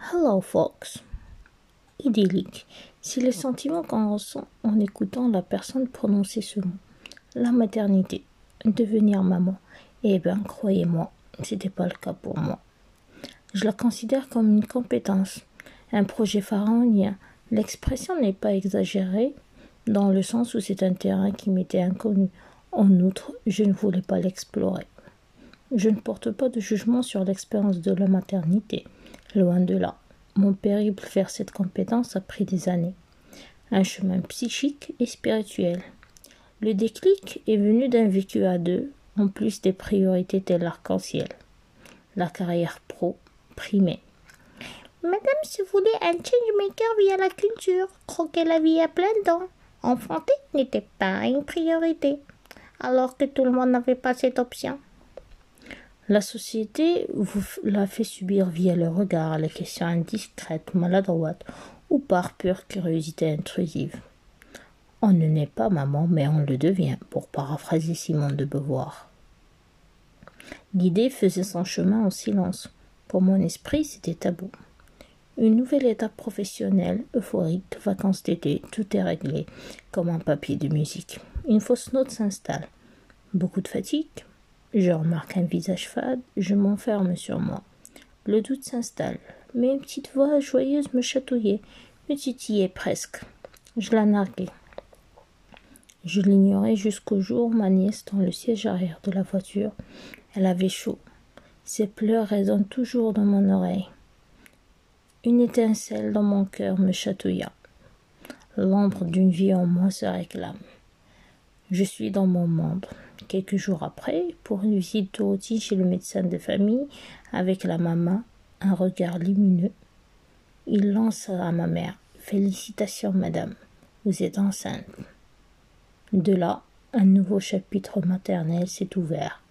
Hello, Fox. Idyllique. C'est le sentiment qu'on ressent en écoutant la personne prononcer ce mot. La maternité. Devenir maman. Eh bien, croyez-moi, c'était pas le cas pour moi. Je la considère comme une compétence, un projet pharaonien. L'expression n'est pas exagérée, dans le sens où c'est un terrain qui m'était inconnu. En outre, je ne voulais pas l'explorer. Je ne porte pas de jugement sur l'expérience de la maternité, loin de là. Mon périple vers cette compétence a pris des années. Un chemin psychique et spirituel. Le déclic est venu d'un vécu à deux, en plus des priorités telles l'arc-en-ciel. La carrière pro primée. Madame, si vous voulez un changemaker via la culture, croquer la vie à plein dents, enfanter n'était pas une priorité, alors que tout le monde n'avait pas cette option. La société vous l'a fait subir via le regard, les questions indiscrètes, maladroites ou par pure curiosité intrusive. On ne naît pas maman, mais on le devient, pour paraphraser Simone de Beauvoir. L'idée faisait son chemin en silence. Pour mon esprit, c'était tabou. Une nouvelle étape professionnelle, euphorique, vacances d'été, tout est réglé, comme un papier de musique. Une fausse note s'installe. Beaucoup de fatigue. Je remarque un visage fade, je m'enferme sur moi. Le doute s'installe, mais une petite voix joyeuse me chatouillait, me titillait presque. Je la narguais. Je l'ignorais jusqu'au jour où ma nièce dans le siège arrière de la voiture. Elle avait chaud. Ses pleurs résonnent toujours dans mon oreille. Une étincelle dans mon cœur me chatouilla. L'ombre d'une vie en moi se réclame. Je suis dans mon monde. Quelques jours après, pour une visite de chez le médecin de famille, avec la maman, un regard lumineux, il lance à ma mère Félicitations, madame, vous êtes enceinte. De là, un nouveau chapitre maternel s'est ouvert.